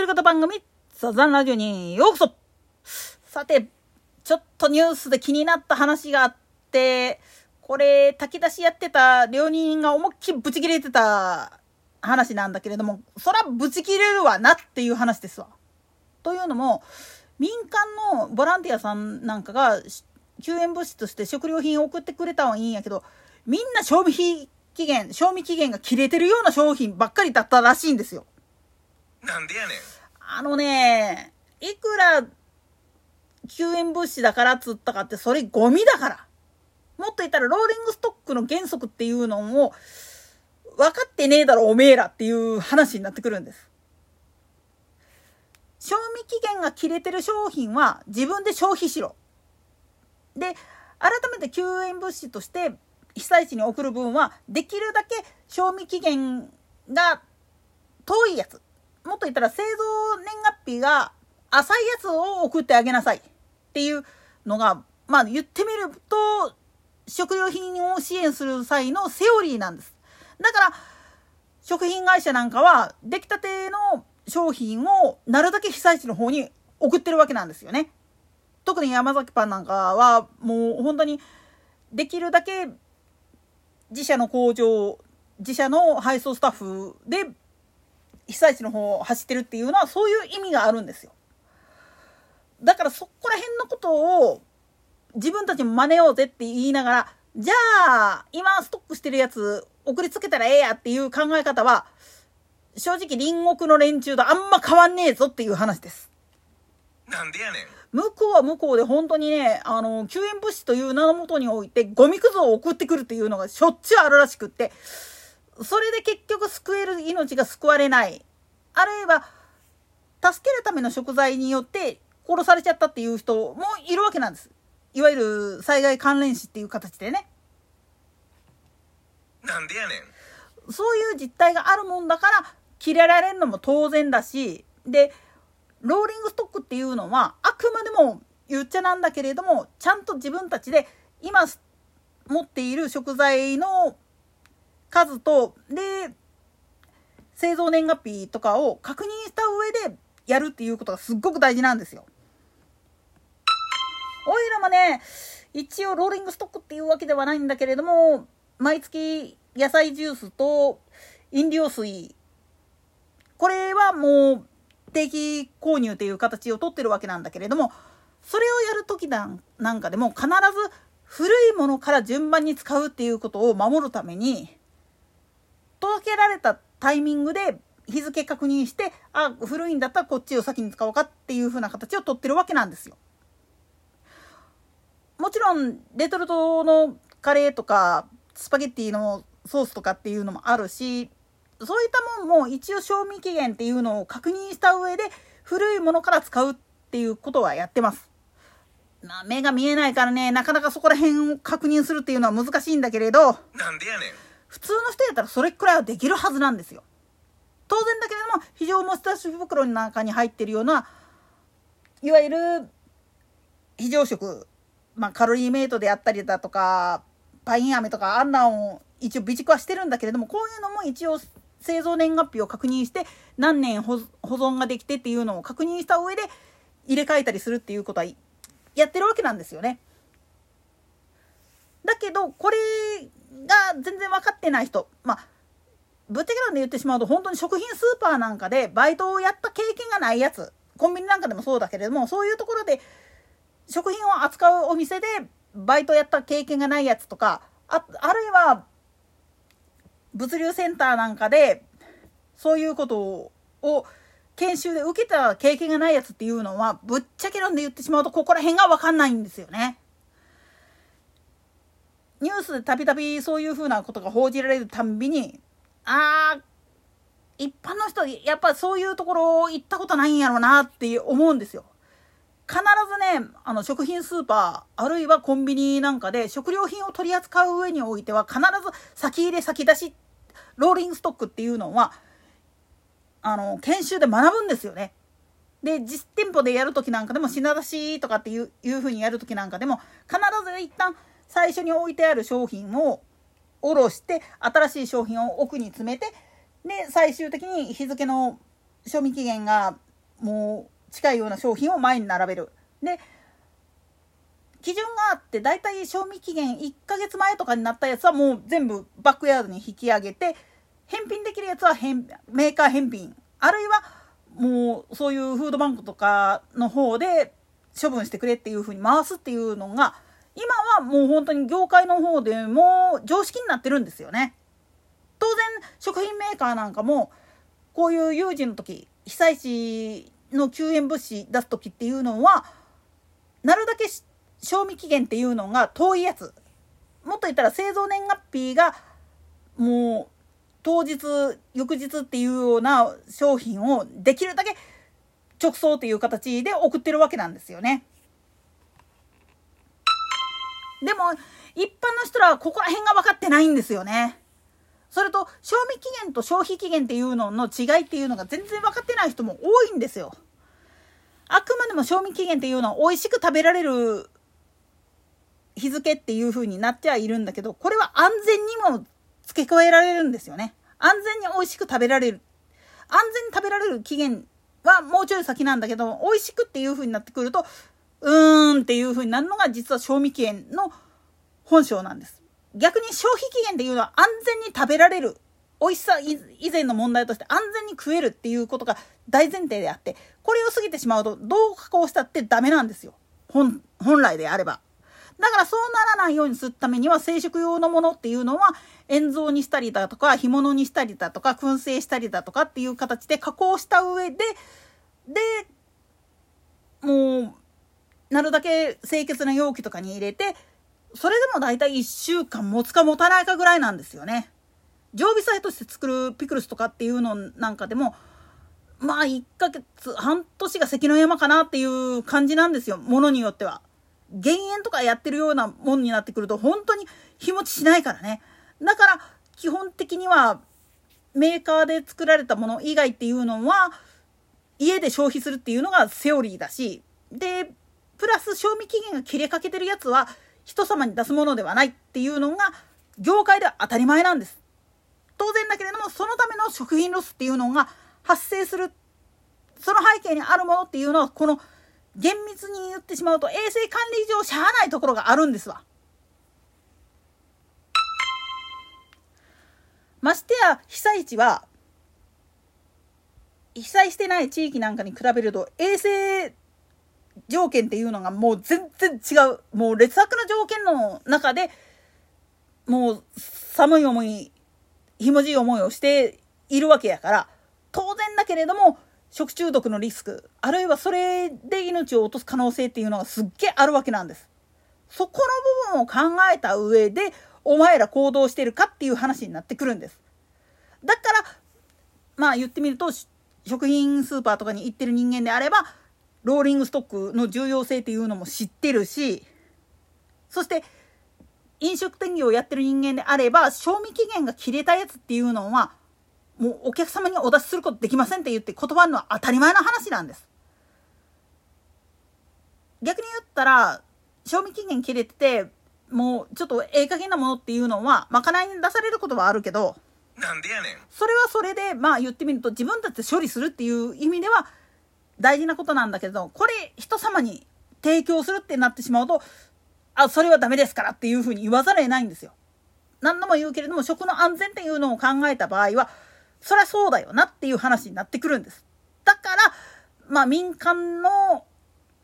人方番組、サザンラジオにようこそさて、ちょっとニュースで気になった話があって、これ、炊き出しやってた料理人が思いっきりブチ切れてた話なんだけれども、そらブチ切れるわなっていう話ですわ。というのも、民間のボランティアさんなんかが救援物資として食料品を送ってくれたはいいんやけど、みんな賞味期限、賞味期限が切れてるような商品ばっかりだったらしいんですよ。なんでやねん。あのね、いくら救援物資だからっつったかってそれゴミだから。もっと言ったらローリングストックの原則っていうのを分かってねえだろおめえらっていう話になってくるんです。賞味期限が切れてる商品は自分で消費しろ。で、改めて救援物資として被災地に送る分はできるだけ賞味期限が遠いやつ。もっと言ったら製造年月日が浅いやつを送ってあげなさいっていうのが、まあ言ってみると食料品を支援する際のセオリーなんです。だから食品会社なんかは出来たての商品をなるだけ被災地の方に送ってるわけなんですよね。特に山崎パンなんかはもう本当にできるだけ自社の工場自社の配送スタッフで被災地の方を走ってるっていうのはそういう意味があるんですよ。だからそこら辺のことを自分たちも真似ようぜって言いながら、じゃあ今ストックしてるやつ送りつけたらええやっていう考え方は、正直隣国の連中とあんま変わんねえぞっていう話です。なんでやねん。向こうは向こうで本当にね、あの、救援物資という名のもとにおいて、ゴミくずを送ってくるっていうのがしょっちゅうあるらしくって、それで結局救える命が救われない。あるいは、助けるための食材によって殺されちゃったっていう人もいるわけなんです。いわゆる災害関連死っていう形でね。なんでやねん。そういう実態があるもんだから、切れられるのも当然だし、で、ローリングストックっていうのは、あくまでも言っちゃなんだけれども、ちゃんと自分たちで今持っている食材の数と、で、製造年月日とかを確認した上でやるっていうことがすっごく大事なんですよ。オイラもね、一応ローリングストックっていうわけではないんだけれども、毎月野菜ジュースと飲料水、これはもう定期購入っていう形をとってるわけなんだけれども、それをやる時なんかでも必ず古いものから順番に使うっていうことを守るために、届けられたタイミングで日付確認して、あ、古いんだったらこっちを先に使おうかっていう風な形をとってるわけなんですよ。もちろん、レトルトのカレーとか、スパゲッティのソースとかっていうのもあるし、そういったもんも一応賞味期限っていうのを確認した上で、古いものから使うっていうことはやってます。まあ、目が見えないからね、なかなかそこら辺を確認するっていうのは難しいんだけれど、なんでやねん。普通の人やったらそれくらいはできるはずなんですよ。当然だけれども非常持ち出し袋の中に入ってるようないわゆる非常食、まあ、カロリーメイトであったりだとかパイン飴とかあんなを一応備蓄はしてるんだけれどもこういうのも一応製造年月日を確認して何年保存ができてっていうのを確認した上で入れ替えたりするっていうことはやってるわけなんですよね。だけどこれが全然分かってない人まあぶっちゃけなんで言ってしまうと本当に食品スーパーなんかでバイトをやった経験がないやつコンビニなんかでもそうだけれどもそういうところで食品を扱うお店でバイトやった経験がないやつとかああるいは物流センターなんかでそういうことを研修で受けた経験がないやつっていうのはぶっちゃけなんで言ってしまうとここら辺が分かんないんですよね。ニュースでたびたびそういうふうなことが報じられるたんびにあ一般の人やっぱそういうところ行ったことないんやろうなって思うんですよ。必ずねあの食品スーパーあるいはコンビニなんかで食料品を取り扱う上においては必ず先入れ先出しローリングストックっていうのはあの研修で学ぶんですよね。で実店舗でやる時なんかでも品出しとかっていういう風にやる時なんかでも必ず一旦最初に置いてある商品を下ろして新しい商品を奥に詰めてで最終的に日付の賞味期限がもう近いような商品を前に並べる。で基準があってだいたい賞味期限1ヶ月前とかになったやつはもう全部バックヤードに引き上げて返品できるやつは返メーカー返品あるいはもうそういうフードバンクとかの方で処分してくれっていうふうに回すっていうのが今はもう本当に業界の方でも常識になってるんですよね。当然食品メーカーなんかもこういう有事の時被災地の救援物資出す時っていうのはなるだけ賞味期限っていうのが遠いやつもっと言ったら製造年月日がもう当日翌日っていうような商品をできるだけ直送っていう形で送ってるわけなんですよね。でも一般の人らはここら辺が分かってないんですよね。それと賞味期限と消費期限っていうのの違いっていうのが全然分かってない人も多いんですよ。あくまでも賞味期限っていうのは美味しく食べられる日付っていう風になっちゃいるんだけどこれは安全にも付け加えられるんですよね。安全に美味しく食べられる。安全に食べられる期限はもうちょい先なんだけど美味しくっていう風になってくるとうーんっていう風になるのが実は賞味期限の本性なんです。逆に消費期限っていうのは安全に食べられる美味しさ以前の問題として安全に食えるっていうことが大前提であってこれを過ぎてしまうとどう加工したってダメなんですよ本来であれば。だからそうならないようにするためには生殖用のものっていうのは塩蔵にしたりだとか干物にしたりだとか燻製したりだとかっていう形で加工した上ででもうなるだけ清潔な容器とかに入れてそれでも大体1週間持つか持たないかぐらいなんですよね。常備菜として作るピクルスとかっていうのなんかでもまあ1ヶ月半年が関の山かなっていう感じなんですよものによっては。減塩とかやってるようなもんになってくると本当に日持ちしないからね。だから基本的にはメーカーで作られたもの以外っていうのは家で消費するっていうのがセオリーだしでプラス賞味期限が切れかけてるやつは人様に出すものではないっていうのが業界では当たり前なんです。当然だけれどもそのための食品ロスっていうのが発生するその背景にあるものっていうのはこの厳密に言ってしまうと衛生管理上しゃあないところがあるんですわ。ましてや被災地は被災してない地域なんかに比べると衛生条件っていうのがもう全然違うもう劣悪な条件の中でもう寒い思いひもじい思いをしているわけやから当然だけれども食中毒のリスクあるいはそれで命を落とす可能性っていうのがすっげえあるわけなんです。そこの部分を考えた上でお前ら行動してるかっていう話になってくるんです。だからまあ言ってみると食品スーパーとかに行ってる人間であればローリングストックの重要性っていうのも知ってるしそして飲食店業をやってる人間であれば賞味期限が切れたやつっていうのはもうお客様にお出しすることできませんって言って断るのは当たり前の話なんです。逆に言ったら賞味期限切れててもうちょっとええ加減なものっていうのはまかないに出されることはあるけどなんでやねんそれはそれでまあ言ってみると自分たちで処理するっていう意味では大事なことなんだけどこれ人様に提供するってなってしまうとあそれはダメですからっていうふうに言わざるを得ないんですよ。何度も言うけれども食の安全っていうのを考えた場合はそりゃそうだよなっていう話になってくるんです。だからまあ民間の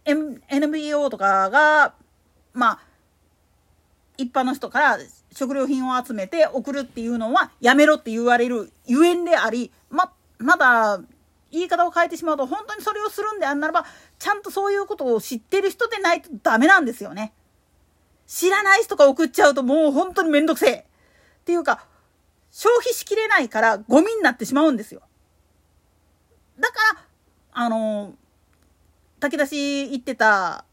NPO とかがまあ一般の人から食料品を集めて送るっていうのはやめろって言われるゆえんでありままだ言い方を変えてしまうと本当にそれをするんであんならばちゃんとそういうことを知ってる人でないとダメなんですよね。知らない人が送っちゃうともう本当にめんどくせえ。っていうか消費しきれないからゴミになってしまうんですよ。だからあの炊き出し行ってた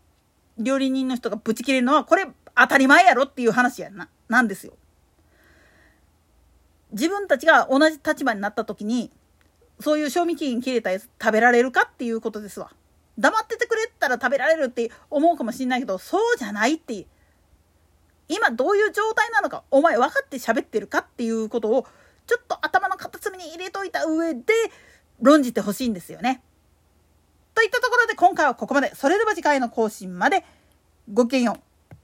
料理人の人がブチ切れるのはこれ当たり前やろっていう話やななんですよ。自分たちが同じ立場になった時にそういう賞味期限切れたやつ食べられるかっていうことですわ。黙っててくれたら食べられるって思うかもしんないけど、そうじゃないって。今どういう状態なのか、お前分かって喋ってるかっていうことを、ちょっと頭の片隅に入れといた上で、論じてほしいんですよね。といったところで今回はここまで。それでは次回の更新までごきげんよう。